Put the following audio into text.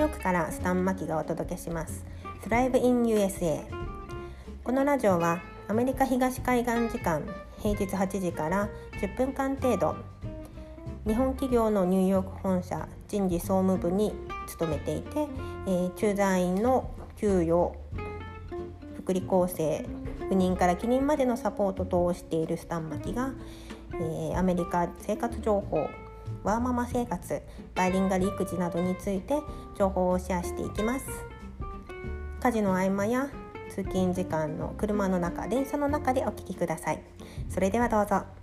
ヨークからスタンマキがお届けします。Thrive in USA このラジオはアメリカ東海岸時間平日8時から10分間程度。日本企業のニューヨーク本社人事総務部に勤めていて、えー、駐在員の給与福利厚生赴任から帰任までのサポート等をしているスタンマキが、えー、アメリカ生活情報ワーママ生活バイリンガル育児などについて情報をシェアしていきます。家事の合間や通勤時間の車の中電車の中でお聞きください。それではどうぞ。